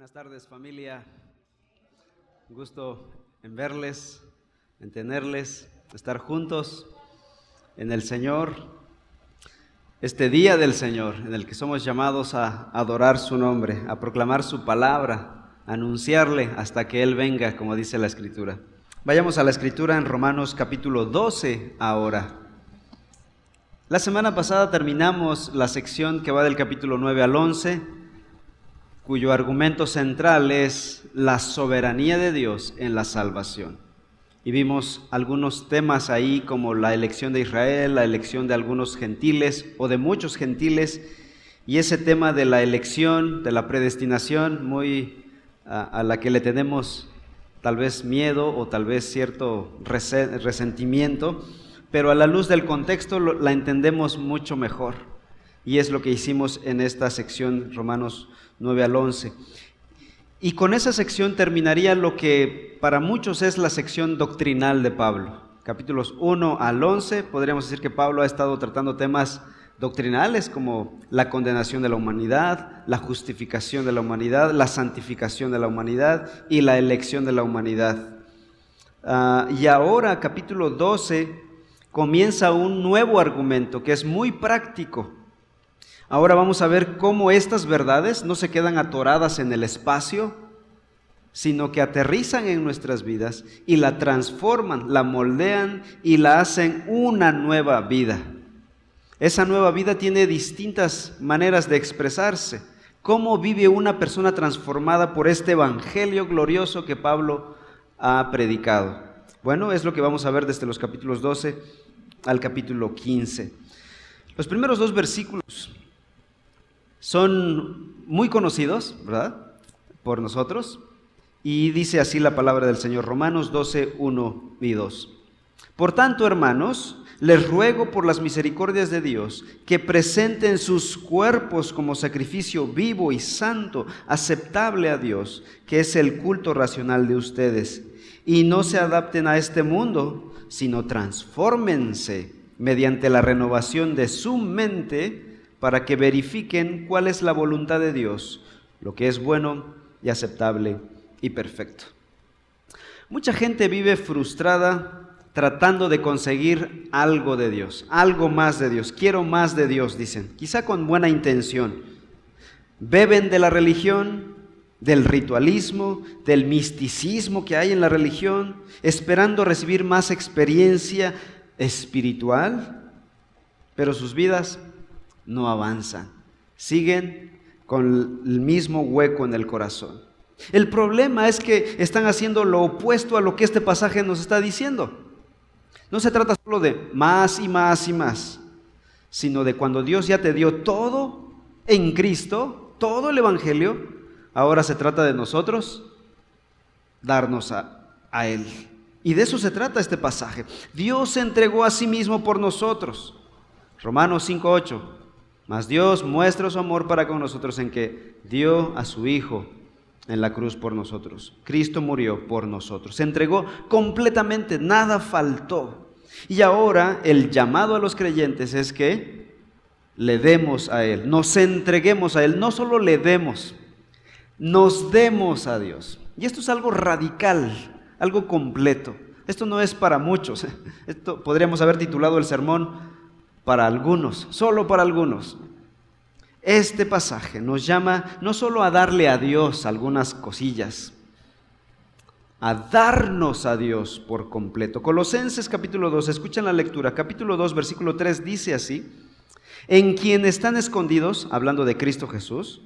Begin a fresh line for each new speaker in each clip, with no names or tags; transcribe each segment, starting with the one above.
Buenas tardes familia. Un gusto en verles, en tenerles, estar juntos en el Señor. Este día del Señor en el que somos llamados a adorar su nombre, a proclamar su palabra, a anunciarle hasta que Él venga, como dice la Escritura. Vayamos a la Escritura en Romanos capítulo 12 ahora. La semana pasada terminamos la sección que va del capítulo 9 al 11 cuyo argumento central es la soberanía de Dios en la salvación. Y vimos algunos temas ahí como la elección de Israel, la elección de algunos gentiles o de muchos gentiles, y ese tema de la elección, de la predestinación, muy a, la que le tenemos tal vez miedo o tal vez cierto resentimiento, pero a la luz del contexto la entendemos mucho mejor. Y es lo que hicimos en esta sección Romanos 9 al 11. Y con esa sección terminaría lo que para muchos es la sección doctrinal de Pablo. Capítulos 1 al 11, podríamos decir que Pablo ha estado tratando temas doctrinales como la condenación de la humanidad, la justificación de la humanidad, la santificación de la humanidad y la elección de la humanidad. Ah, y ahora, capítulo 12, comienza un nuevo argumento que es muy práctico Ahora vamos a ver cómo estas verdades no se quedan atoradas en el espacio, sino que aterrizan en nuestras vidas y la transforman, la moldean y la hacen una nueva vida. Esa nueva vida tiene distintas maneras de expresarse. ¿Cómo vive una persona transformada por este evangelio glorioso que Pablo ha predicado? Bueno, es lo que vamos a ver desde los capítulos 12 al capítulo 15. Los primeros dos versículos son muy conocidos, ¿verdad? Por nosotros. Y dice así la palabra del Señor, Romanos 12, 1 y 2. Por tanto, hermanos, les ruego por las misericordias de Dios que presenten sus cuerpos como sacrificio vivo y santo, aceptable a Dios, que es el culto racional de ustedes, y no se adapten a este mundo, sino transfórmense mediante la renovación de su mente para que verifiquen cuál es la voluntad de Dios, lo que es bueno y aceptable y perfecto. Mucha gente vive frustrada tratando de conseguir algo de Dios, algo más de Dios. Quiero más de Dios, dicen, quizá con buena intención. Beben de la religión, del ritualismo, del misticismo que hay en la religión, esperando recibir más experiencia espiritual, pero sus vidas no avanzan, siguen con el mismo hueco en el corazón. El problema es que están haciendo lo opuesto a lo que este pasaje nos está diciendo. No se trata solo de más y más y más, sino de cuando Dios ya te dio todo en Cristo, todo el Evangelio, ahora se trata de nosotros darnos a, a Él. Y de eso se trata este pasaje. Dios se entregó a sí mismo por nosotros. Romanos 5.8. Mas Dios muestra su amor para con nosotros en que dio a su Hijo en la cruz por nosotros. Cristo murió por nosotros. Se entregó completamente, nada faltó. Y ahora el llamado a los creyentes es que le demos a Él, nos entreguemos a Él, no solo le demos, nos demos a Dios. Y esto es algo radical, algo completo. Esto no es para muchos. Esto podríamos haber titulado el sermón para algunos, solo para algunos. Este pasaje nos llama no solo a darle a Dios algunas cosillas, a darnos a Dios por completo. Colosenses capítulo 2, escuchan la lectura, capítulo 2, versículo 3 dice así, en quien están escondidos, hablando de Cristo Jesús,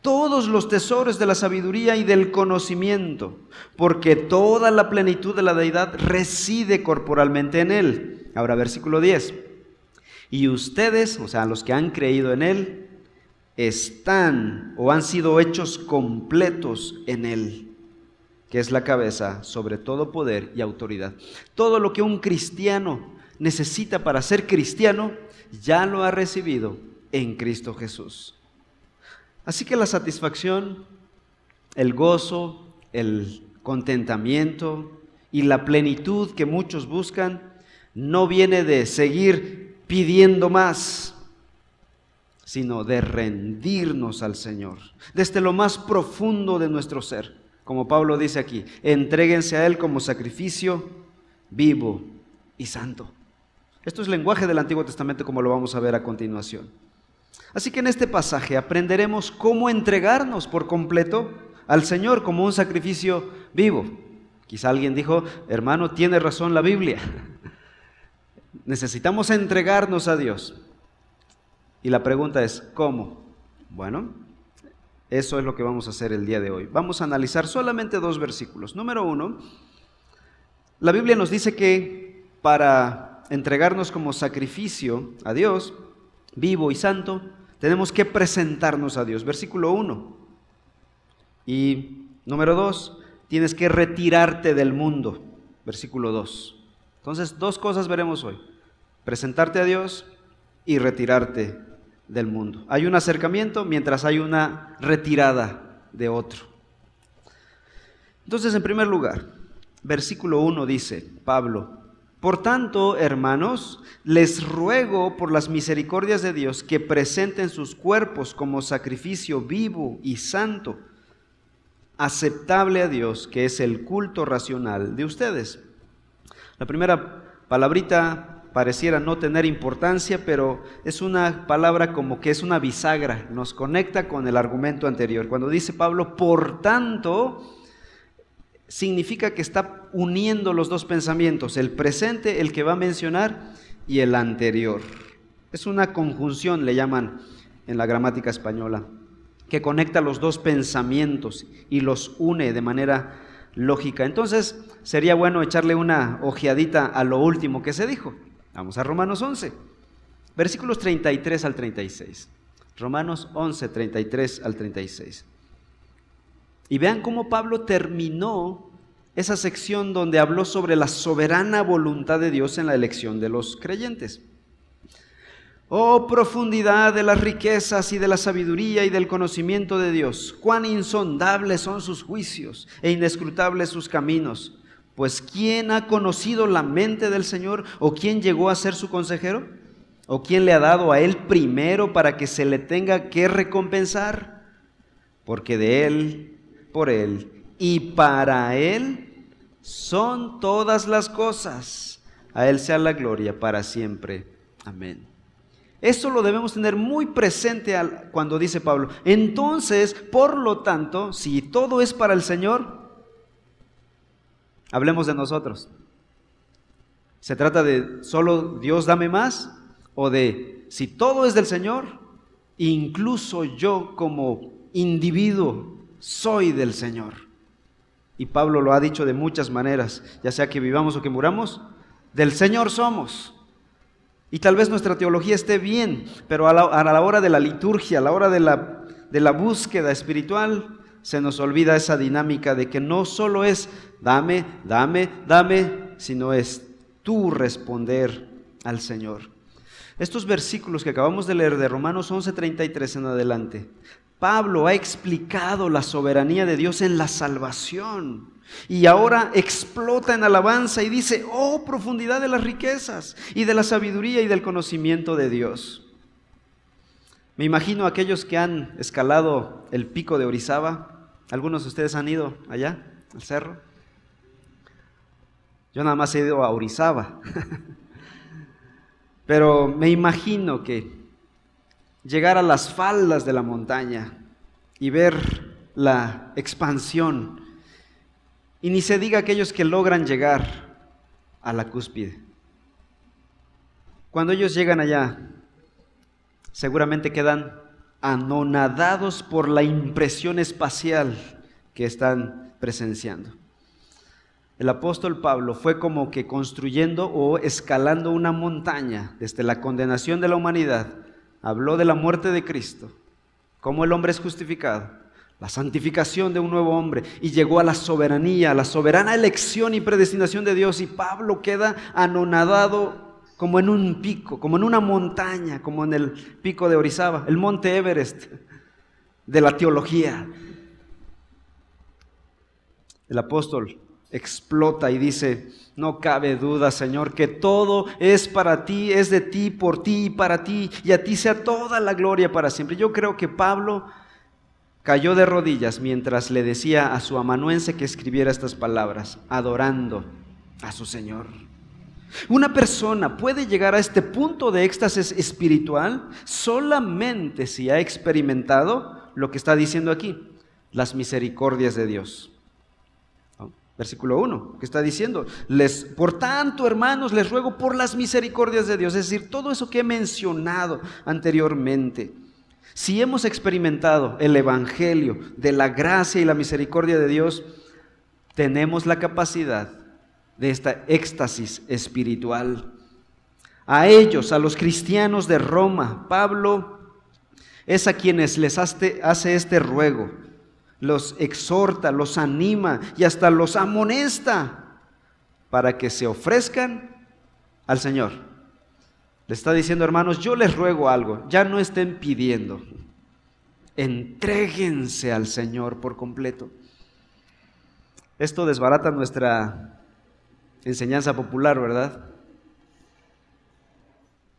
todos los tesoros de la sabiduría y del conocimiento, porque toda la plenitud de la deidad reside corporalmente en Él. Ahora versículo 10. Y ustedes, o sea, los que han creído en Él, están o han sido hechos completos en Él, que es la cabeza sobre todo poder y autoridad. Todo lo que un cristiano necesita para ser cristiano, ya lo ha recibido en Cristo Jesús. Así que la satisfacción, el gozo, el contentamiento y la plenitud que muchos buscan no viene de seguir pidiendo más, sino de rendirnos al Señor, desde lo más profundo de nuestro ser. Como Pablo dice aquí, entréguense a Él como sacrificio vivo y santo. Esto es lenguaje del Antiguo Testamento como lo vamos a ver a continuación. Así que en este pasaje aprenderemos cómo entregarnos por completo al Señor como un sacrificio vivo. Quizá alguien dijo, hermano, tiene razón la Biblia. Necesitamos entregarnos a Dios. Y la pregunta es, ¿cómo? Bueno, eso es lo que vamos a hacer el día de hoy. Vamos a analizar solamente dos versículos. Número uno, la Biblia nos dice que para entregarnos como sacrificio a Dios, vivo y santo, tenemos que presentarnos a Dios. Versículo 1. Y número 2, tienes que retirarte del mundo. Versículo 2. Entonces, dos cosas veremos hoy. Presentarte a Dios y retirarte del mundo. Hay un acercamiento mientras hay una retirada de otro. Entonces, en primer lugar, versículo 1 dice, Pablo, por tanto, hermanos, les ruego por las misericordias de Dios que presenten sus cuerpos como sacrificio vivo y santo, aceptable a Dios, que es el culto racional de ustedes. La primera palabrita pareciera no tener importancia, pero es una palabra como que es una bisagra, nos conecta con el argumento anterior. Cuando dice Pablo, por tanto, significa que está uniendo los dos pensamientos, el presente, el que va a mencionar, y el anterior. Es una conjunción, le llaman en la gramática española, que conecta los dos pensamientos y los une de manera lógica. Entonces, sería bueno echarle una ojeadita a lo último que se dijo. Vamos a Romanos 11, versículos 33 al 36. Romanos 11, 33 al 36. Y vean cómo Pablo terminó esa sección donde habló sobre la soberana voluntad de Dios en la elección de los creyentes. Oh profundidad de las riquezas y de la sabiduría y del conocimiento de Dios, cuán insondables son sus juicios e inescrutables sus caminos. Pues ¿quién ha conocido la mente del Señor o quién llegó a ser su consejero? ¿O quién le ha dado a él primero para que se le tenga que recompensar? Porque de él por Él y para Él son todas las cosas. A Él sea la gloria para siempre. Amén. Esto lo debemos tener muy presente cuando dice Pablo. Entonces, por lo tanto, si todo es para el Señor, hablemos de nosotros. ¿Se trata de solo Dios dame más? ¿O de si todo es del Señor, incluso yo como individuo soy del Señor. Y Pablo lo ha dicho de muchas maneras, ya sea que vivamos o que muramos, del Señor somos. Y tal vez nuestra teología esté bien, pero a la, hora de la liturgia, a la hora de la, de la búsqueda espiritual, se nos olvida esa dinámica de que no solo es dame, dame, dame, sino es tú responder al Señor. Estos versículos que acabamos de leer de Romanos 11:33 en adelante Pablo ha explicado la soberanía de Dios en la salvación. Y ahora explota en alabanza y dice, oh profundidad de las riquezas y de la sabiduría y del conocimiento de Dios. Me imagino aquellos que han escalado el pico de Orizaba. ¿Algunos de ustedes han ido allá, al cerro? Yo nada más he ido a Orizaba. Pero me imagino que llegar a las faldas de la montaña y ver la expansión. Y ni se diga aquellos que logran llegar a la cúspide. Cuando ellos llegan allá, seguramente quedan anonadados por la impresión espacial que están presenciando. El apóstol Pablo fue como que construyendo o escalando una montaña desde la condenación de la humanidad habló de la muerte de Cristo, cómo el hombre es justificado, la santificación de un nuevo hombre y llegó a la soberanía, a la soberana elección y predestinación de Dios y Pablo queda anonadado como en un pico, como en una montaña, como en el pico de Orizaba, el monte Everest de la teología. El apóstol explota y dice, no cabe duda, Señor, que todo es para ti, es de ti, por ti y para ti, y a ti sea toda la gloria para siempre. Yo creo que Pablo cayó de rodillas mientras le decía a su amanuense que escribiera estas palabras, adorando a su Señor. Una persona puede llegar a este punto de éxtasis espiritual solamente si ha experimentado lo que está diciendo aquí, las misericordias de Dios. Versículo 1, que está diciendo, les, por tanto, hermanos, les ruego por las misericordias de Dios, es decir, todo eso que he mencionado anteriormente. Si hemos experimentado el Evangelio de la gracia y la misericordia de Dios, tenemos la capacidad de esta éxtasis espiritual. A ellos, a los cristianos de Roma, Pablo es a quienes les hace, hace este ruego los exhorta, los anima y hasta los amonesta para que se ofrezcan al Señor. Le está diciendo, hermanos, yo les ruego algo, ya no estén pidiendo, entréguense al Señor por completo. Esto desbarata nuestra enseñanza popular, ¿verdad?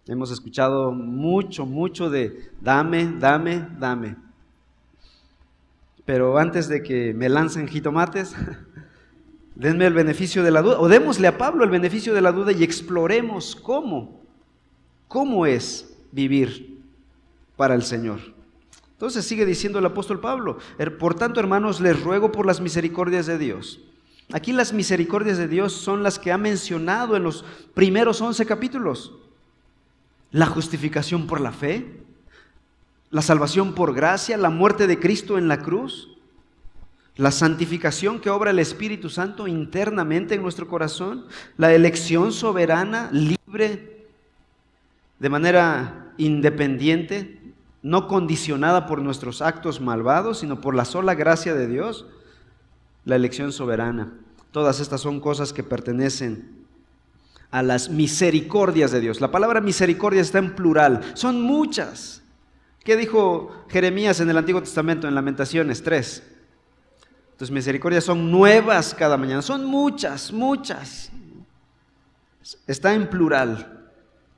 Hemos escuchado mucho, mucho de dame, dame, dame. Pero antes de que me lancen jitomates, denme el beneficio de la duda, o démosle a Pablo el beneficio de la duda y exploremos cómo, cómo es vivir para el Señor. Entonces sigue diciendo el apóstol Pablo, er, por tanto hermanos, les ruego por las misericordias de Dios. Aquí las misericordias de Dios son las que ha mencionado en los primeros once capítulos. La justificación por la fe, la salvación por gracia, la muerte de Cristo en la cruz, la santificación que obra el Espíritu Santo internamente en nuestro corazón, la elección soberana, libre, de manera independiente, no condicionada por nuestros actos malvados, sino por la sola gracia de Dios, la elección soberana. Todas estas son cosas que pertenecen a las misericordias de Dios. La palabra misericordia está en plural, son muchas. ¿Qué dijo Jeremías en el Antiguo Testamento en Lamentaciones 3? Tus misericordias son nuevas cada mañana, son muchas, muchas. Está en plural.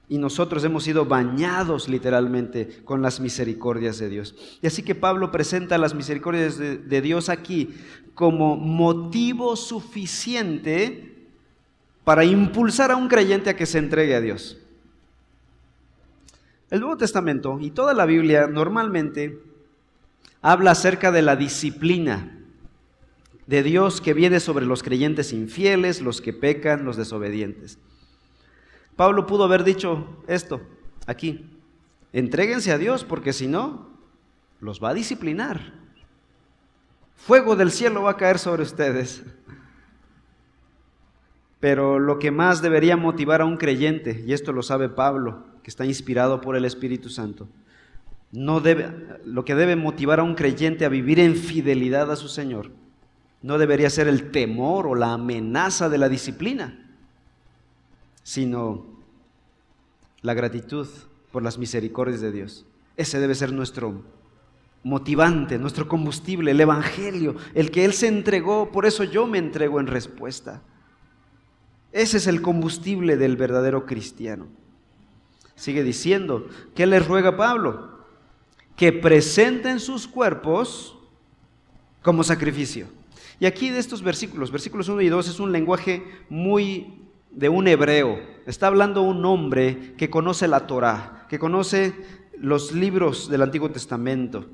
Y nosotros hemos sido bañados literalmente con las misericordias de Dios. Y así que Pablo presenta las misericordias de, de Dios aquí como motivo suficiente para impulsar a un creyente a que se entregue a Dios. El Nuevo Testamento y toda la Biblia normalmente habla acerca de la disciplina de Dios que viene sobre los creyentes infieles, los que pecan, los desobedientes. Pablo pudo haber dicho esto aquí, entréguense a Dios porque si no, los va a disciplinar. Fuego del cielo va a caer sobre ustedes. Pero lo que más debería motivar a un creyente, y esto lo sabe Pablo, que está inspirado por el Espíritu Santo, no debe, lo que debe motivar a un creyente a vivir en fidelidad a su Señor, no debería ser el temor o la amenaza de la disciplina, sino la gratitud por las misericordias de Dios. Ese debe ser nuestro motivante, nuestro combustible, el Evangelio, el que Él se entregó, por eso yo me entrego en respuesta. Ese es el combustible del verdadero cristiano. Sigue diciendo, ¿qué les ruega Pablo? Que presenten sus cuerpos como sacrificio. Y aquí de estos versículos, versículos 1 y 2, es un lenguaje muy de un hebreo. Está hablando un hombre que conoce la Torah, que conoce los libros del Antiguo Testamento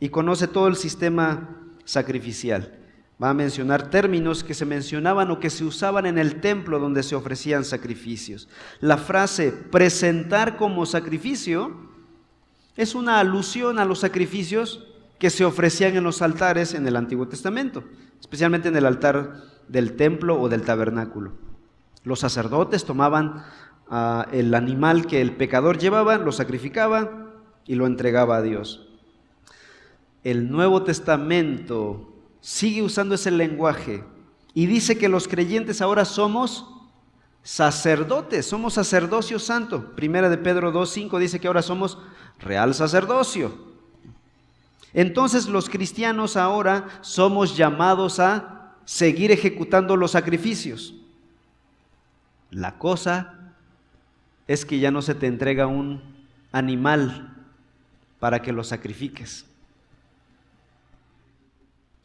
y conoce todo el sistema sacrificial va a mencionar términos que se mencionaban o que se usaban en el templo donde se ofrecían sacrificios. La frase presentar como sacrificio es una alusión a los sacrificios que se ofrecían en los altares en el Antiguo Testamento, especialmente en el altar del templo o del tabernáculo. Los sacerdotes tomaban ah, el animal que el pecador llevaba, lo sacrificaba y lo entregaba a Dios. El Nuevo Testamento sigue usando ese lenguaje y dice que los creyentes ahora somos sacerdotes, somos sacerdocio santo. Primera de Pedro 2.5 dice que ahora somos real sacerdocio. Entonces los cristianos ahora somos llamados a seguir ejecutando los sacrificios. La cosa es que ya no se te entrega un animal para que lo sacrifiques.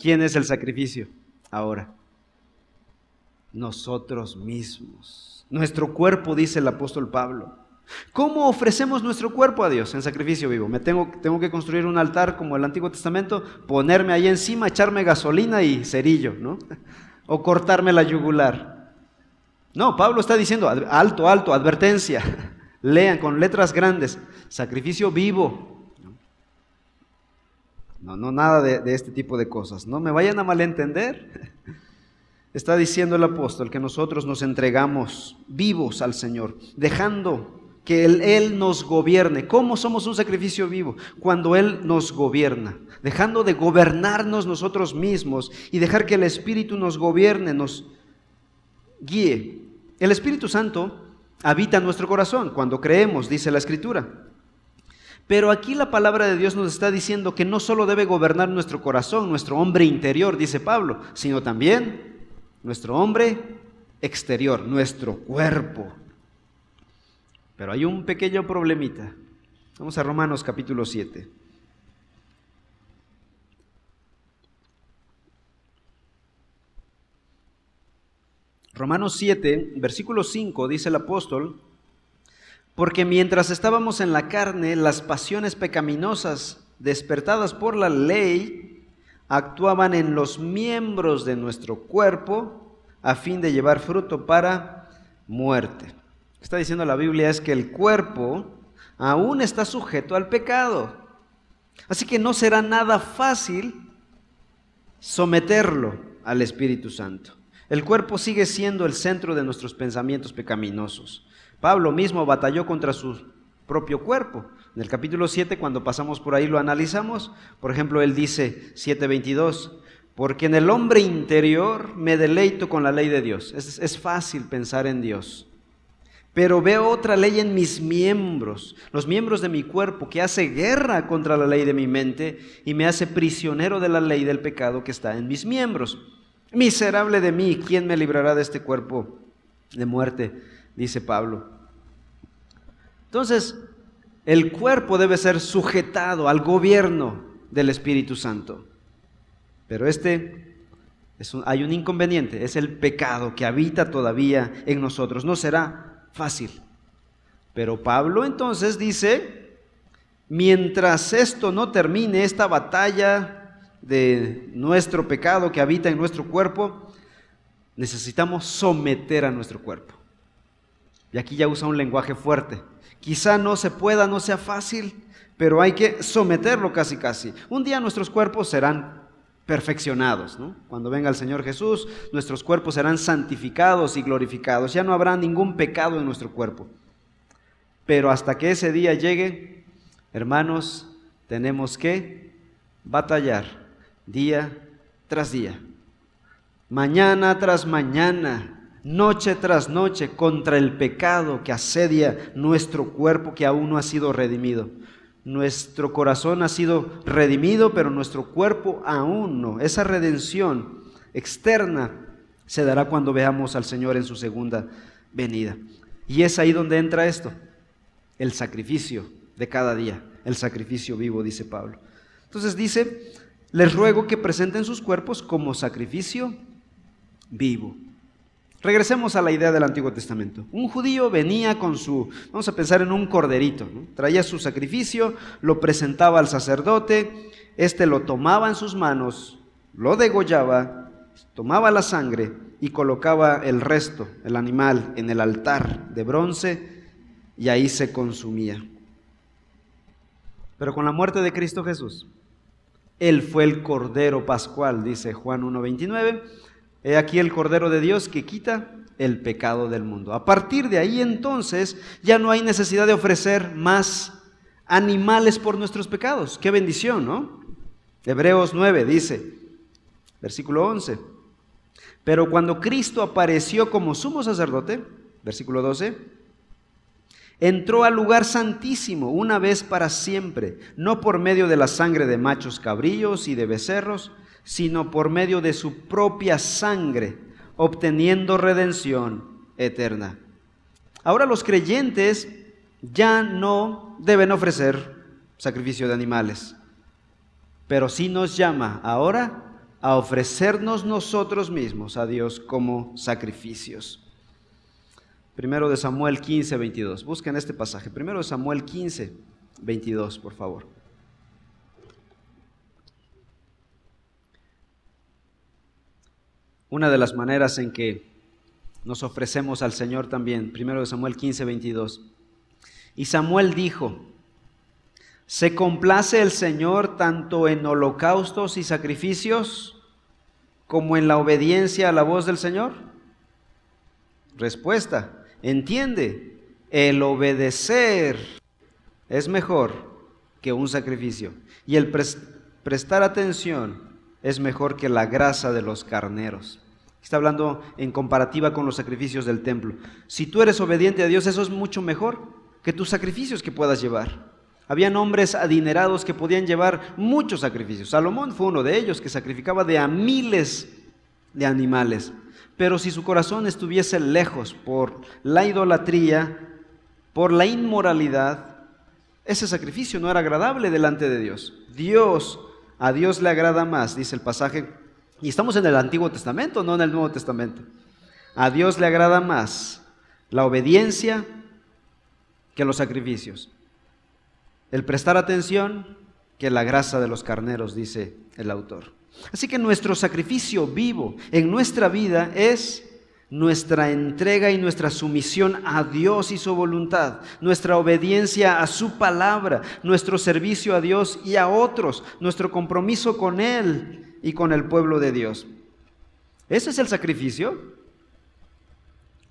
¿Quién es el sacrificio ahora? Nosotros mismos. Nuestro cuerpo, dice el apóstol Pablo. ¿Cómo ofrecemos nuestro cuerpo a Dios en sacrificio vivo? ¿Me tengo, tengo que construir un altar como el Antiguo Testamento, ponerme ahí encima, echarme gasolina y cerillo, ¿no? O cortarme la yugular. No, Pablo está diciendo, alto, alto, advertencia. Lean con letras grandes, sacrificio vivo. No, no, nada de, este tipo de cosas. No me vayan a malentender. Está diciendo el apóstol que nosotros nos entregamos vivos al Señor, dejando que él, nos gobierne. ¿Cómo somos un sacrificio vivo? Cuando Él nos gobierna, dejando de gobernarnos nosotros mismos y dejar que el Espíritu nos gobierne, nos guíe. El Espíritu Santo habita en nuestro corazón cuando creemos, dice la Escritura. Pero aquí la palabra de Dios nos está diciendo que no solo debe gobernar nuestro corazón, nuestro hombre interior, dice Pablo, sino también nuestro hombre exterior, nuestro cuerpo. Pero hay un pequeño problemita. Vamos a Romanos capítulo 7. Romanos 7, versículo 5, dice el apóstol, porque mientras estábamos en la carne, las pasiones pecaminosas despertadas por la ley actuaban en los miembros de nuestro cuerpo a fin de llevar fruto para muerte está diciendo la Biblia es que el cuerpo aún está sujeto al pecado. Así que no será nada fácil someterlo al Espíritu Santo. El cuerpo sigue siendo el centro de nuestros pensamientos pecaminosos. Pablo mismo batalló contra su propio cuerpo. En el capítulo 7, cuando pasamos por ahí, lo analizamos. Por ejemplo, él dice 7.22, porque en el hombre interior me deleito con la ley de Dios. Es, es fácil pensar en Dios. Pero veo otra ley en mis miembros, los miembros de mi cuerpo, que hace guerra contra la ley de mi mente y me hace prisionero de la ley del pecado que está en mis miembros. Miserable de mí, ¿quién me librará de este cuerpo de muerte? Dice Pablo. Entonces, el cuerpo debe ser sujetado al gobierno del Espíritu Santo. Pero este es hay un inconveniente, es el pecado que habita todavía en nosotros. No será fácil. Pero Pablo entonces dice, mientras esto no termine, esta batalla de nuestro pecado que habita en nuestro cuerpo, necesitamos someter a nuestro cuerpo. Y aquí ya usa un lenguaje fuerte. Quizá no se pueda, no sea fácil, pero hay que someterlo casi casi. Un día nuestros cuerpos serán perfeccionados. Cuando venga el Señor Jesús, nuestros cuerpos serán santificados y glorificados. Ya no habrá ningún pecado en nuestro cuerpo. Pero hasta que ese día llegue, hermanos, tenemos que batallar día tras día, mañana tras mañana, noche tras noche contra el pecado que asedia nuestro cuerpo que aún no ha sido redimido. Nuestro corazón ha sido redimido, pero nuestro cuerpo aún no. Esa redención externa se dará cuando veamos al Señor en su segunda venida. Y es ahí donde entra esto, el sacrificio de cada día, el sacrificio vivo, dice Pablo. Entonces dice, les ruego que presenten sus cuerpos como sacrificio vivo. Regresemos a la idea del Antiguo Testamento. Un judío venía con su, vamos a pensar en un corderito, traía su sacrificio, lo presentaba al sacerdote, éste lo tomaba en sus manos, lo degollaba, tomaba la sangre y colocaba el resto, el animal, en el altar de bronce y ahí se consumía. Pero con la muerte de Cristo Jesús, Él fue el Cordero Pascual, dice Juan 1.29 He aquí el Cordero de Dios que quita el pecado del mundo. A partir de ahí entonces ya no hay necesidad de ofrecer más animales por nuestros pecados. Qué bendición, ¿no? Hebreos 9 dice, versículo 11, pero cuando Cristo apareció como sumo sacerdote, versículo 12, entró al lugar santísimo una vez para siempre, no por medio de la sangre de machos cabrillos y de becerros, sino por medio de su propia sangre, obteniendo redención eterna. Ahora los creyentes ya no deben ofrecer sacrificio de animales, pero sí nos llama ahora a ofrecernos nosotros mismos a Dios como sacrificios. Primero de Samuel 15, 22. Busquen este pasaje. Primero de Samuel 15, 22, por favor. Una de las maneras en que nos ofrecemos al Señor también, primero de Samuel 15, 22. Y Samuel dijo, ¿se complace el Señor tanto en holocaustos y sacrificios como en la obediencia a la voz del Señor? Respuesta, entiende, el obedecer es mejor que un sacrificio y el prestar atención es mejor que la grasa de los carneros. Está hablando en comparativa con los sacrificios del templo. Si tú eres obediente a Dios, eso es mucho mejor que tus sacrificios que puedas llevar. Habían hombres adinerados que podían llevar muchos sacrificios. Salomón fue uno de ellos que sacrificaba de a miles de animales. Pero si su corazón estuviese lejos por la idolatría, por la inmoralidad, ese sacrificio no era agradable delante de Dios. Dios, a Dios le agrada más, dice el pasaje y estamos en el Antiguo Testamento, no en el Nuevo Testamento. A Dios le agrada más la obediencia que los sacrificios. El prestar atención que la grasa de los carneros, dice el autor. Así que nuestro sacrificio vivo en nuestra vida es nuestra entrega y nuestra sumisión a Dios y su voluntad, nuestra obediencia a su palabra, nuestro servicio a Dios y a otros, nuestro compromiso con Él y con el pueblo de Dios. Ese es el sacrificio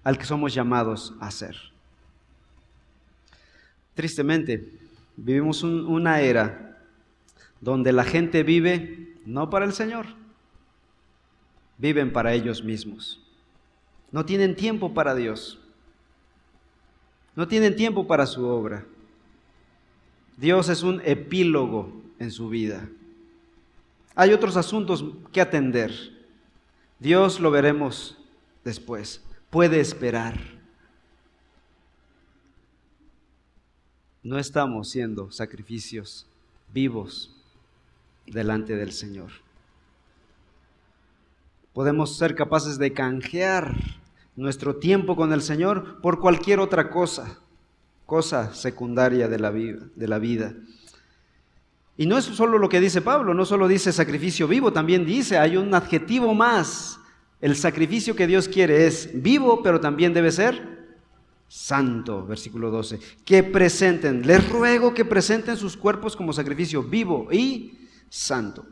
al que somos llamados a hacer. Tristemente, vivimos una era donde la gente vive no para el Señor, viven para ellos mismos. No tienen tiempo para Dios. No tienen tiempo para su obra. Dios es un epílogo en su vida. Hay otros asuntos que atender. Dios lo veremos después. Puede esperar. No estamos siendo sacrificios vivos delante del Señor. Podemos ser capaces de canjear nuestro tiempo con el Señor por cualquier otra cosa, cosa secundaria de la vida. De la vida. Y no es solo lo que dice Pablo, no solo dice sacrificio vivo, también dice, hay un adjetivo más. El sacrificio que Dios quiere es vivo, pero también debe ser santo, versículo 12. Que presenten, les ruego que presenten sus cuerpos como sacrificio vivo y santo.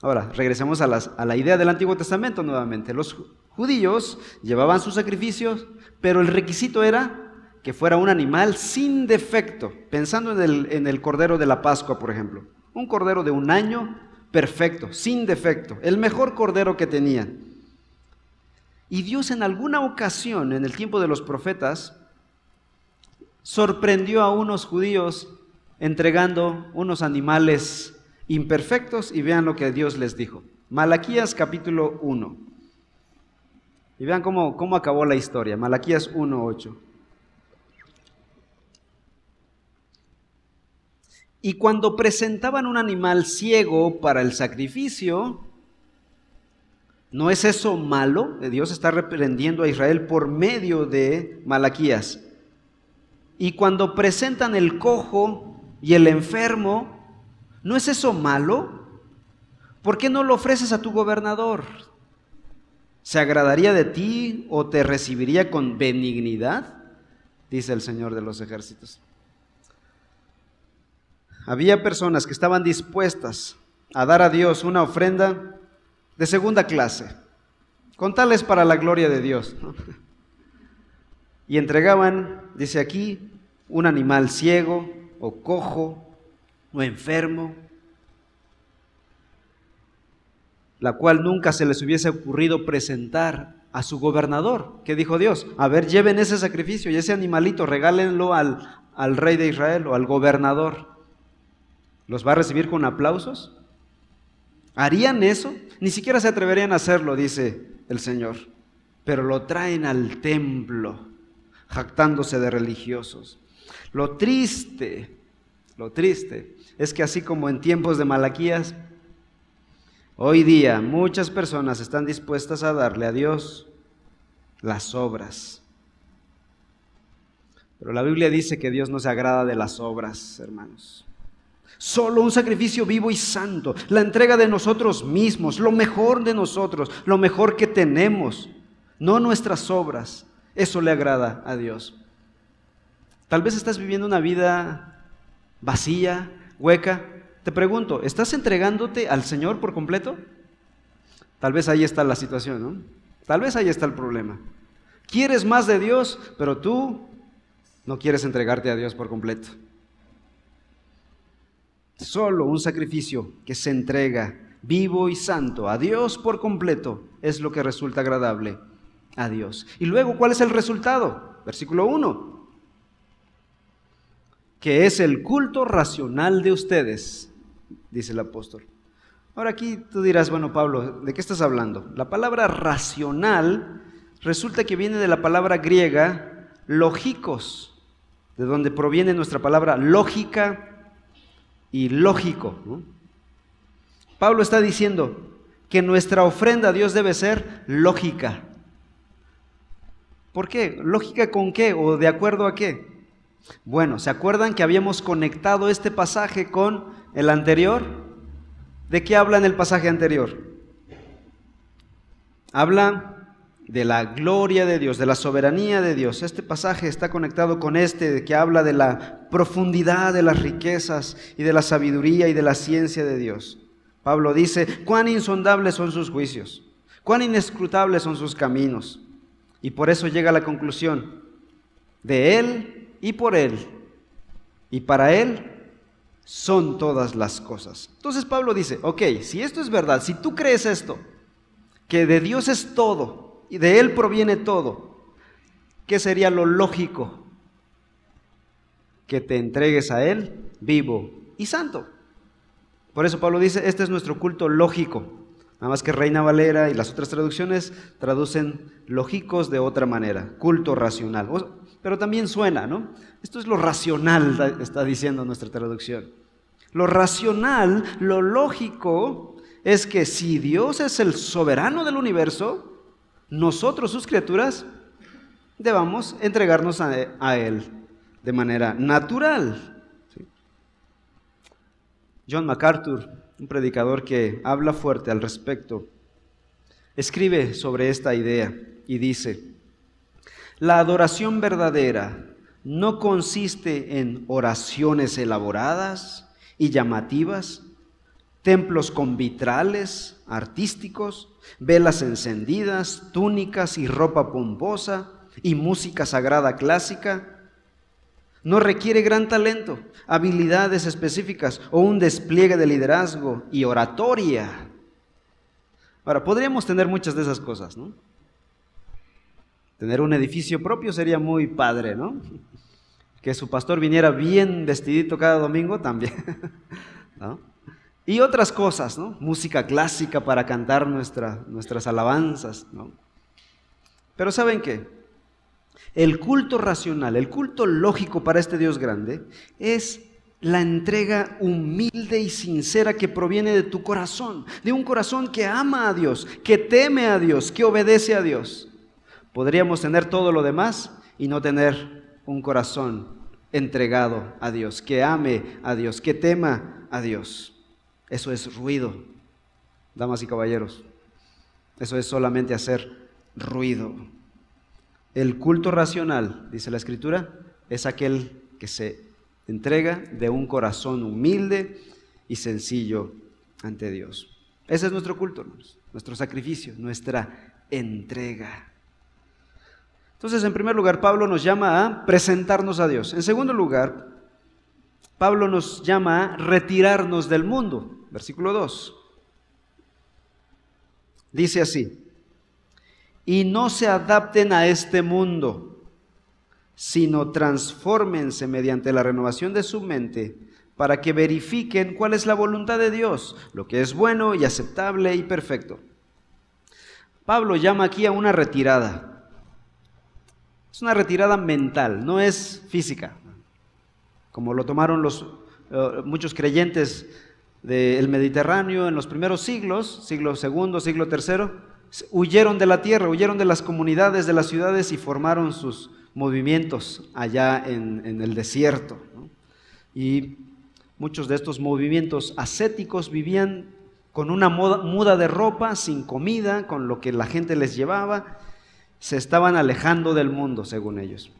Ahora, regresemos a, a la idea del Antiguo Testamento nuevamente. Los judíos llevaban sus sacrificios, pero el requisito era que fuera un animal sin defecto, pensando en el, en el cordero de la Pascua, por ejemplo. Un cordero de un año perfecto, sin defecto, el mejor cordero que tenían. Y Dios en alguna ocasión, en el tiempo de los profetas, sorprendió a unos judíos entregando unos animales imperfectos y vean lo que Dios les dijo. Malaquías capítulo 1. Y vean cómo, cómo acabó la historia. Malaquías 1.8. Y cuando presentaban un animal ciego para el sacrificio, ¿no es eso malo? Dios está reprendiendo a Israel por medio de Malaquías. Y cuando presentan el cojo y el enfermo, ¿no es eso malo? ¿Por qué no lo ofreces a tu gobernador? ¿Se agradaría de ti o te recibiría con benignidad? Dice el Señor de los ejércitos. Había personas que estaban dispuestas a dar a Dios una ofrenda de segunda clase, con tales para la gloria de Dios. Y entregaban, dice aquí, un animal ciego o cojo o enfermo, la cual nunca se les hubiese ocurrido presentar a su gobernador. ¿Qué dijo Dios? A ver, lleven ese sacrificio y ese animalito, regálenlo al, al rey de Israel o al gobernador. ¿Los va a recibir con aplausos? ¿Harían eso? Ni siquiera se atreverían a hacerlo, dice el Señor. Pero lo traen al templo, jactándose de religiosos. Lo triste, lo triste, es que así como en tiempos de Malaquías, hoy día muchas personas están dispuestas a darle a Dios las obras. Pero la Biblia dice que Dios no se agrada de las obras, hermanos. Solo un sacrificio vivo y santo, la entrega de nosotros mismos, lo mejor de nosotros, lo mejor que tenemos, no nuestras obras. Eso le agrada a Dios. Tal vez estás viviendo una vida vacía, hueca. Te pregunto, ¿estás entregándote al Señor por completo? Tal vez ahí está la situación, ¿no? Tal vez ahí está el problema. Quieres más de Dios, pero tú no quieres entregarte a Dios por completo. Solo un sacrificio que se entrega vivo y santo a Dios por completo es lo que resulta agradable a Dios. Y luego, ¿cuál es el resultado? Versículo 1. Que es el culto racional de ustedes, dice el apóstol. Ahora aquí tú dirás, bueno Pablo, ¿de qué estás hablando? La palabra racional resulta que viene de la palabra griega lógicos, de donde proviene nuestra palabra lógica y lógico. Pablo está diciendo que nuestra ofrenda a Dios debe ser lógica. ¿Por qué? ¿Lógica con qué? ¿O de acuerdo a qué? Bueno, ¿se acuerdan que habíamos conectado este pasaje con el anterior? ¿De qué habla en el pasaje anterior? Habla de la gloria de Dios, de la soberanía de Dios. Este pasaje está conectado con este que habla de la profundidad de las riquezas y de la sabiduría y de la ciencia de Dios. Pablo dice, cuán insondables son sus juicios, cuán inescrutables son sus caminos. Y por eso llega a la conclusión, de Él y por Él y para Él son todas las cosas. Entonces Pablo dice, ok, si esto es verdad, si tú crees esto, que de Dios es todo, y de Él proviene todo. ¿Qué sería lo lógico? Que te entregues a Él vivo y santo. Por eso Pablo dice, este es nuestro culto lógico. Nada más que Reina Valera y las otras traducciones traducen lógicos de otra manera, culto racional. Pero también suena, ¿no? Esto es lo racional, está diciendo nuestra traducción. Lo racional, lo lógico, es que si Dios es el soberano del universo, nosotros, sus criaturas, debamos entregarnos a, Él de manera natural. John MacArthur, un predicador que habla fuerte al respecto, escribe sobre esta idea y dice, la adoración verdadera no consiste en oraciones elaboradas y llamativas, templos con vitrales artísticos, velas encendidas, túnicas y ropa pomposa y música sagrada clásica. No requiere gran talento, habilidades específicas o un despliegue de liderazgo y oratoria. Ahora, podríamos tener muchas de esas cosas, ¿no? Tener un edificio propio sería muy padre, ¿no? Que su pastor viniera bien vestidito cada domingo también, ¿no? Y otras cosas, ¿no? Música clásica para cantar nuestras alabanzas, ¿no? Pero ¿saben qué? El culto racional, el culto lógico para este Dios grande es la entrega humilde y sincera que proviene de tu corazón, de un corazón que ama a Dios, que teme a Dios, que obedece a Dios. Podríamos tener todo lo demás y no tener un corazón entregado a Dios, que ame a Dios, que tema a Dios. Eso es ruido, damas y caballeros. Eso es solamente hacer ruido. El culto racional, dice la escritura, es aquel que se entrega de un corazón humilde y sencillo ante Dios. Ese es nuestro culto, nuestro sacrificio, nuestra entrega. Entonces, en primer lugar, Pablo nos llama a presentarnos a Dios. En segundo lugar, Pablo nos llama a retirarnos del mundo versículo 2. Dice así, y no se adapten a este mundo, sino transfórmense mediante la renovación de su mente para que verifiquen cuál es la voluntad de Dios, lo que es bueno y aceptable y perfecto. Pablo llama aquí a una retirada. Es una retirada mental, no es física, como lo tomaron los, eh, muchos creyentes del Mediterráneo en los primeros siglos, siglo segundo, siglo tercero, huyeron de la tierra, huyeron de las comunidades, de las ciudades y formaron sus movimientos allá en, el desierto. Y Muchos de estos movimientos ascéticos vivían con una muda de ropa, sin comida, con lo que la gente les llevaba. Se estaban alejando del mundo, según ellos.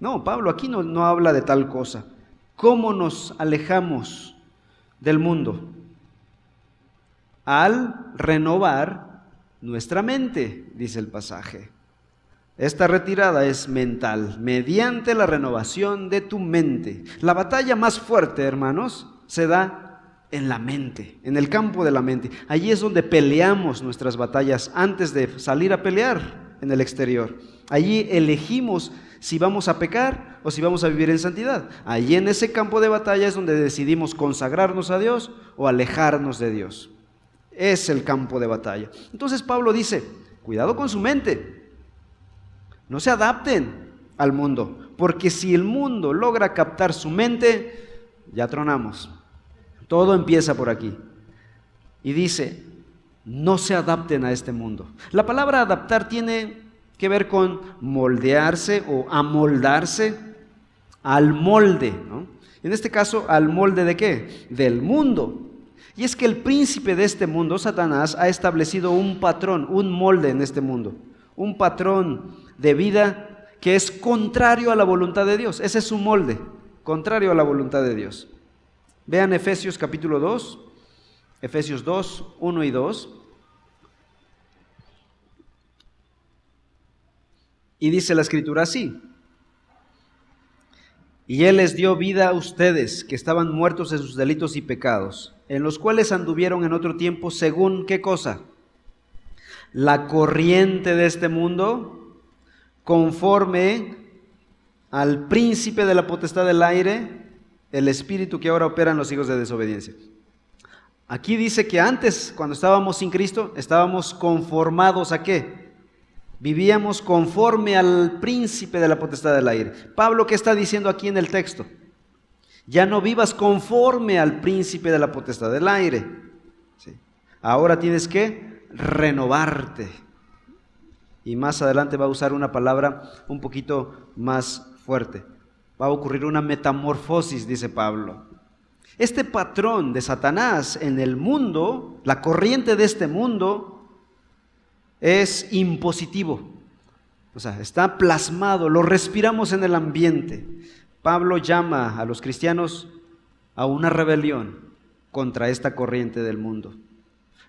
No, Pablo aquí no habla de tal cosa. ¿Cómo nos alejamos del mundo? Al renovar nuestra mente, dice el pasaje. Esta retirada es mental, mediante la renovación de tu mente. La batalla más fuerte, hermanos, se da en la mente, en el campo de la mente. Allí es donde peleamos nuestras batallas antes de salir a pelear en el exterior. Allí elegimos si vamos a pecar o si vamos a vivir en santidad. Allí en ese campo de batalla es donde decidimos consagrarnos a Dios o alejarnos de Dios. Es el campo de batalla. Entonces Pablo dice, cuidado con su mente. No se adapten al mundo, porque si el mundo logra captar su mente, ya tronamos. Todo empieza por aquí. Y dice, no se adapten a este mundo. La palabra adaptar tiene que ver con moldearse o amoldarse al molde. En este caso, al molde de qué? Del mundo. Y es que el príncipe de este mundo, Satanás, ha establecido un patrón, un molde en este mundo. Un patrón de vida que es contrario a la voluntad de Dios. Ese es su molde, contrario a la voluntad de Dios. Vean Efesios capítulo 2, Efesios 2, 1 y 2. Y dice la escritura así. Y Él les dio vida a ustedes que estaban muertos en sus delitos y pecados, en los cuales anduvieron en otro tiempo según qué cosa? La corriente de este mundo, conforme al príncipe de la potestad del aire, el espíritu que ahora opera en los hijos de desobediencia. Aquí dice que antes, cuando estábamos sin Cristo, estábamos conformados a qué? Vivíamos conforme al príncipe de la potestad del aire. Pablo, ¿qué está diciendo aquí en el texto? Ya no vivas conforme al príncipe de la potestad del aire. Ahora tienes que renovarte y más adelante va a usar una palabra un poquito más fuerte. Va a ocurrir una metamorfosis, dice Pablo. Este patrón de Satanás en el mundo, la corriente de este mundo, es impositivo. O sea, está plasmado, lo respiramos en el ambiente. Pablo llama a los cristianos a una rebelión contra esta corriente del mundo.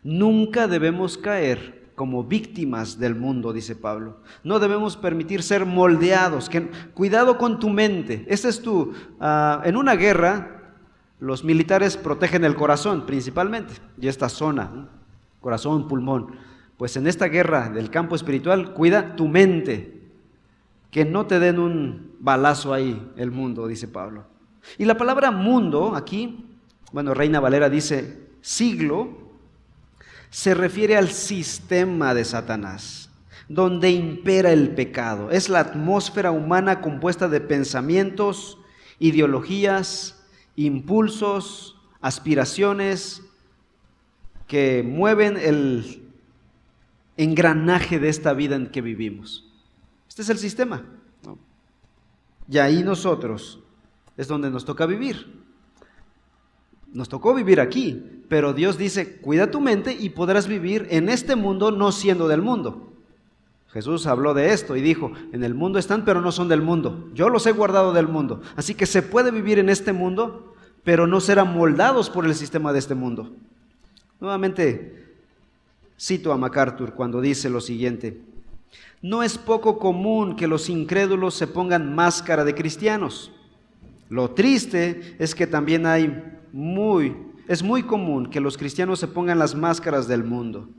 Nunca debemos caer como víctimas del mundo, dice Pablo. No debemos permitir ser moldeados. Cuidado con tu mente. Este es tu. Ah, en una guerra, los militares protegen el corazón principalmente, y esta zona, corazón, pulmón. Pues en esta guerra del campo espiritual, cuida tu mente. Que no te den un balazo ahí el mundo, dice Pablo. Y la palabra mundo aquí, bueno, Reina Valera dice siglo, se refiere al sistema de Satanás, donde impera el pecado. Es la atmósfera humana compuesta de pensamientos, ideologías, impulsos, aspiraciones que mueven el engranaje de esta vida en que vivimos. Este es el sistema. Y ahí nosotros es donde nos toca vivir. Nos tocó vivir aquí, pero Dios dice, cuida tu mente y podrás vivir en este mundo no siendo del mundo. Jesús habló de esto y dijo, en el mundo están, pero no son del mundo. Yo los he guardado del mundo. Así que se puede vivir en este mundo, pero no ser amoldados por el sistema de este mundo. Nuevamente, cito a MacArthur cuando dice lo siguiente, no es poco común que los incrédulos se pongan máscara de cristianos. Lo triste es que también hay muy, es muy común que los cristianos se pongan las máscaras del mundo.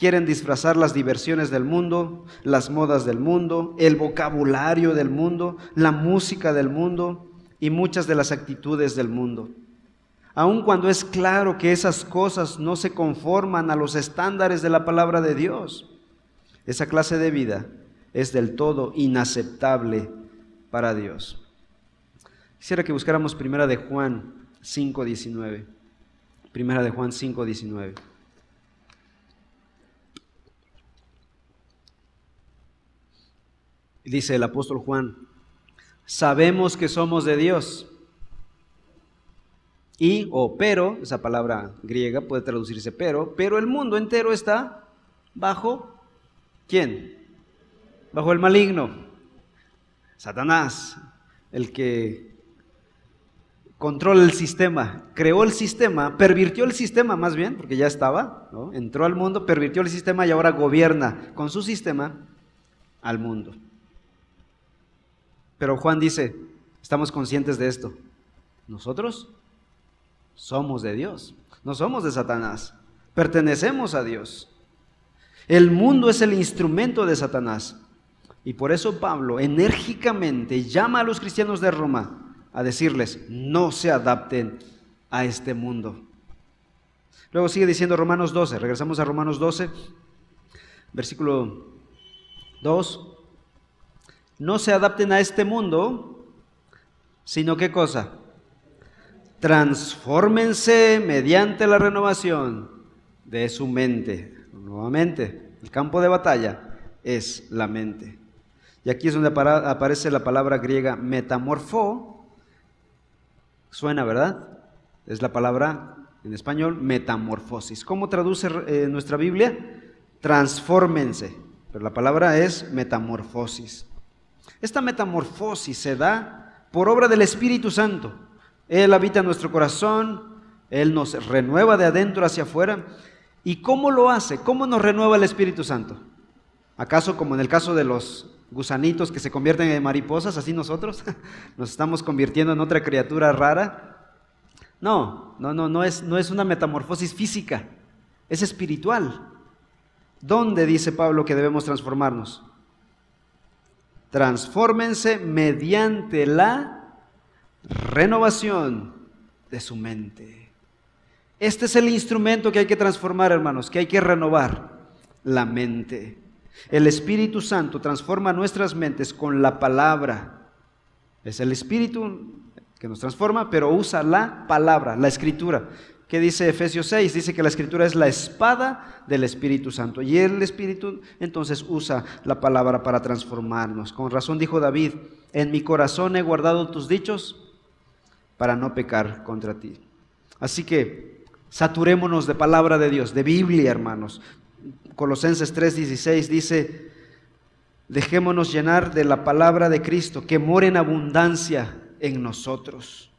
Quieren disfrazar las diversiones del mundo, las modas del mundo, el vocabulario del mundo, la música del mundo y muchas de las actitudes del mundo. aun cuando es claro que esas cosas no se conforman a los estándares de la palabra de Dios. Esa clase de vida es del todo inaceptable para Dios. Quisiera que buscáramos primera de Juan 5:19. Primera de Juan 5:19. Dice el apóstol Juan, sabemos que somos de Dios. Y o pero, esa palabra griega puede traducirse pero, pero el mundo entero está bajo ¿quién? Bajo el maligno. Satanás, el que controla el sistema, creó el sistema, pervirtió el sistema más bien, porque ya estaba, entró al mundo, pervirtió el sistema y ahora gobierna con su sistema al mundo. Pero Juan dice, estamos conscientes de esto. Nosotros somos de Dios, no somos de Satanás, pertenecemos a Dios. El mundo es el instrumento de Satanás. Y por eso Pablo enérgicamente llama a los cristianos de Roma a decirles, no se adapten a este mundo. Luego sigue diciendo Romanos 12, regresamos a Romanos 12, versículo 2. No se adapten a este mundo, sino qué cosa? Transfórmense mediante la renovación de su mente. Nuevamente, el campo de batalla es la mente. Y aquí es donde aparece la palabra griega metamorfo, Suena, ¿verdad? Es la palabra en español metamorfosis. ¿Cómo traduce eh, nuestra Biblia? Transfórmense. Pero la palabra es metamorfosis. Esta metamorfosis se da por obra del Espíritu Santo. Él habita en nuestro corazón, Él nos renueva de adentro hacia afuera. ¿Y cómo lo hace? ¿Cómo nos renueva el Espíritu Santo? ¿Acaso como en el caso de los gusanitos que se convierten en mariposas, así nosotros nos estamos convirtiendo en otra criatura rara. No, no, no, no es, no es una metamorfosis física, es espiritual. ¿Dónde dice Pablo que debemos transformarnos? Transfórmense mediante la renovación de su mente. Este es el instrumento que hay que transformar, hermanos, que hay que renovar la mente. El Espíritu Santo transforma nuestras mentes con la palabra. Es el Espíritu que nos transforma, pero usa la palabra, la escritura. ¿Qué dice Efesios 6? Dice que la escritura es la espada del Espíritu Santo. Y el Espíritu entonces usa la palabra para transformarnos. Con razón dijo David, en mi corazón he guardado tus dichos para no pecar contra ti. Así que saturémonos de palabra de Dios, de Biblia, hermanos. Colosenses 3:16 dice, dejémonos llenar de la palabra de Cristo, que mora en abundancia en nosotros.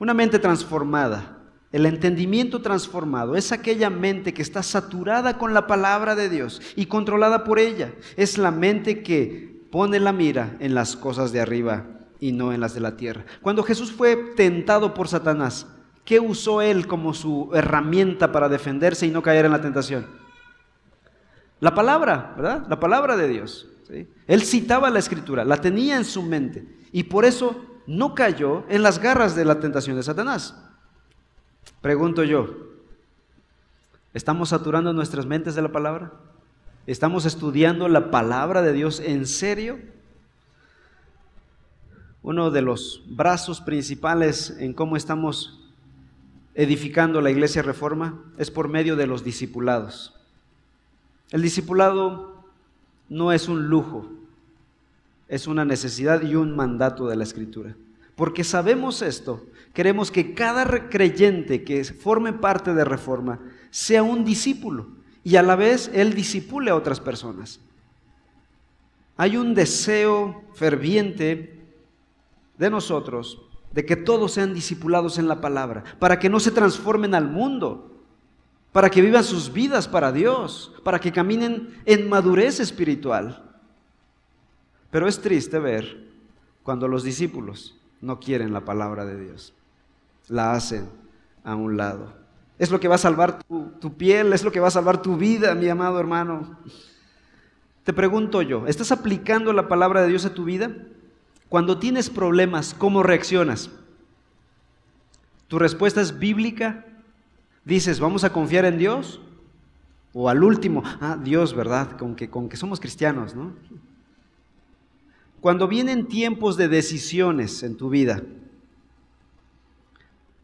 Una mente transformada, el entendimiento transformado, es aquella mente que está saturada con la palabra de Dios y controlada por ella. Es la mente que pone la mira en las cosas de arriba y no en las de la tierra. Cuando Jesús fue tentado por Satanás, ¿qué usó él como su herramienta para defenderse y no caer en la tentación? La palabra, ¿verdad? La palabra de Dios. Él citaba la escritura, la tenía en su mente y por eso no cayó en las garras de la tentación de Satanás. Pregunto yo, ¿estamos saturando nuestras mentes de la palabra? ¿Estamos estudiando la palabra de Dios en serio? Uno de los brazos principales en cómo estamos edificando la iglesia reforma es por medio de los discipulados. El discipulado no es un lujo, es una necesidad y un mandato de la Escritura. Porque sabemos esto, queremos que cada creyente que forme parte de Reforma sea un discípulo y a la vez él disipule a otras personas. Hay un deseo ferviente de nosotros de que todos sean discipulados en la palabra, para que no se transformen al mundo, para que vivan sus vidas para Dios, para que caminen en madurez espiritual. Pero es triste ver cuando los discípulos no quieren la palabra de Dios, la hacen a un lado. Es lo que va a salvar tu, piel, es lo que va a salvar tu vida, mi amado hermano. Te pregunto yo, ¿estás aplicando la palabra de Dios a tu vida? Cuando tienes problemas, ¿cómo reaccionas? ¿Tu respuesta es bíblica? Dices, ¿vamos a confiar en Dios? O al último, ah, Dios, ¿verdad? Con que, con que somos cristianos, ¿no? Cuando vienen tiempos de decisiones en tu vida,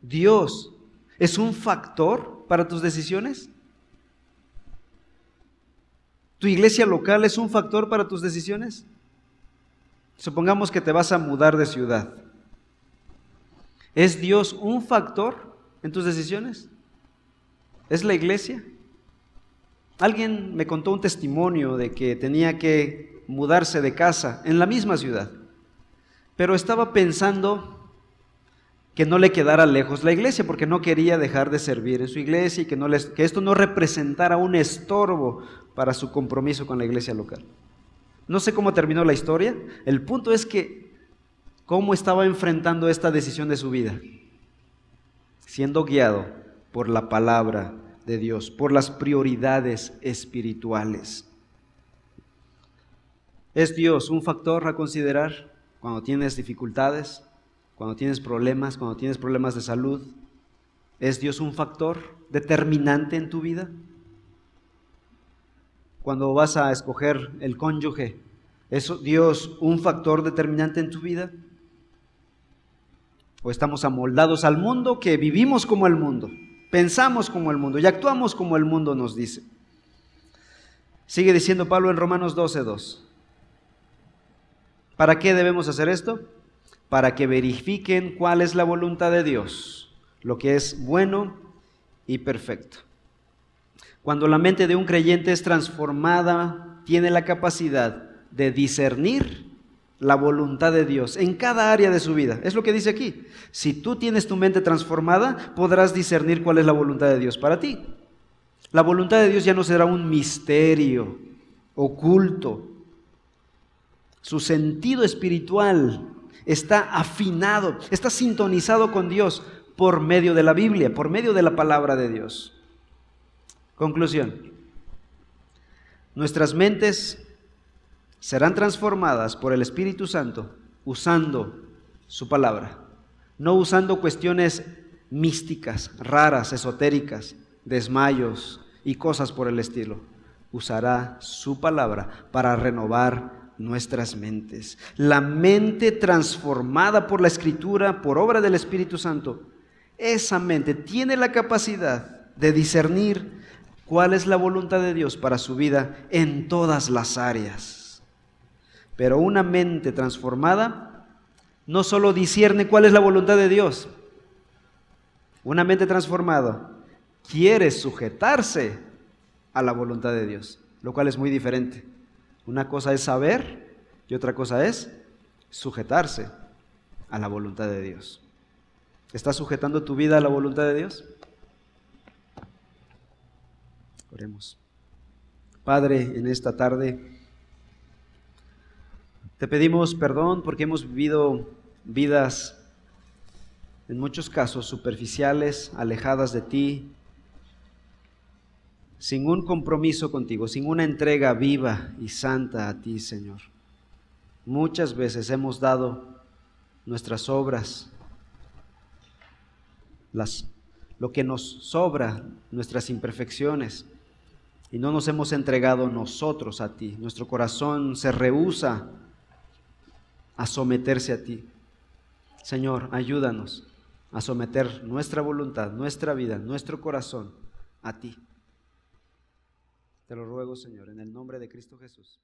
¿Dios es un factor para tus decisiones? ¿Tu iglesia local es un factor para tus decisiones? Supongamos que te vas a mudar de ciudad. ¿Es Dios un factor en tus decisiones? ¿Es la iglesia? Alguien me contó un testimonio de que tenía que mudarse de casa en la misma ciudad, pero estaba pensando que no le quedara lejos la iglesia, porque no quería dejar de servir en su iglesia y que, que esto no representara un estorbo para su compromiso con la iglesia local. No sé cómo terminó la historia, el punto es que cómo estaba enfrentando esta decisión de su vida, siendo guiado por la palabra de Dios, por las prioridades espirituales. ¿Es Dios un factor a considerar cuando tienes dificultades, cuando tienes problemas, cuando tienes problemas de salud? ¿Es Dios un factor determinante en tu vida? Cuando vas a escoger el cónyuge, ¿es Dios un factor determinante en tu vida? ¿O estamos amoldados al mundo que vivimos como el mundo? Pensamos como el mundo y actuamos como el mundo nos dice. Sigue diciendo Pablo en Romanos 12:2. ¿Para qué debemos hacer esto? Para que verifiquen cuál es la voluntad de Dios, lo que es bueno y perfecto. Cuando la mente de un creyente es transformada, tiene la capacidad de discernir la voluntad de Dios en cada área de su vida. Es lo que dice aquí. Si tú tienes tu mente transformada, podrás discernir cuál es la voluntad de Dios para ti. La voluntad de Dios ya no será un misterio oculto. Su sentido espiritual está afinado, está sintonizado con Dios por medio de la Biblia, por medio de la palabra de Dios. Conclusión. Nuestras mentes serán transformadas por el Espíritu Santo usando su palabra, no usando cuestiones místicas, raras, esotéricas, desmayos y cosas por el estilo. Usará su palabra para renovar nuestras mentes. La mente transformada por la escritura, por obra del Espíritu Santo, esa mente tiene la capacidad de discernir cuál es la voluntad de Dios para su vida en todas las áreas. Pero una mente transformada no solo discierne cuál es la voluntad de Dios. Una mente transformada quiere sujetarse a la voluntad de Dios, lo cual es muy diferente. Una cosa es saber y otra cosa es sujetarse a la voluntad de Dios. ¿Estás sujetando tu vida a la voluntad de Dios? Oremos. Padre, en esta tarde te pedimos perdón porque hemos vivido vidas en muchos casos superficiales, alejadas de ti, sin un compromiso contigo, sin una entrega viva y santa a ti, Señor. Muchas veces hemos dado nuestras obras, las, lo que nos sobra, nuestras imperfecciones, y no nos hemos entregado nosotros a ti. Nuestro corazón se rehúsa a someterse a ti. Señor, ayúdanos a someter nuestra voluntad, nuestra vida, nuestro corazón a ti. Te lo ruego, Señor, en el nombre de Cristo Jesús.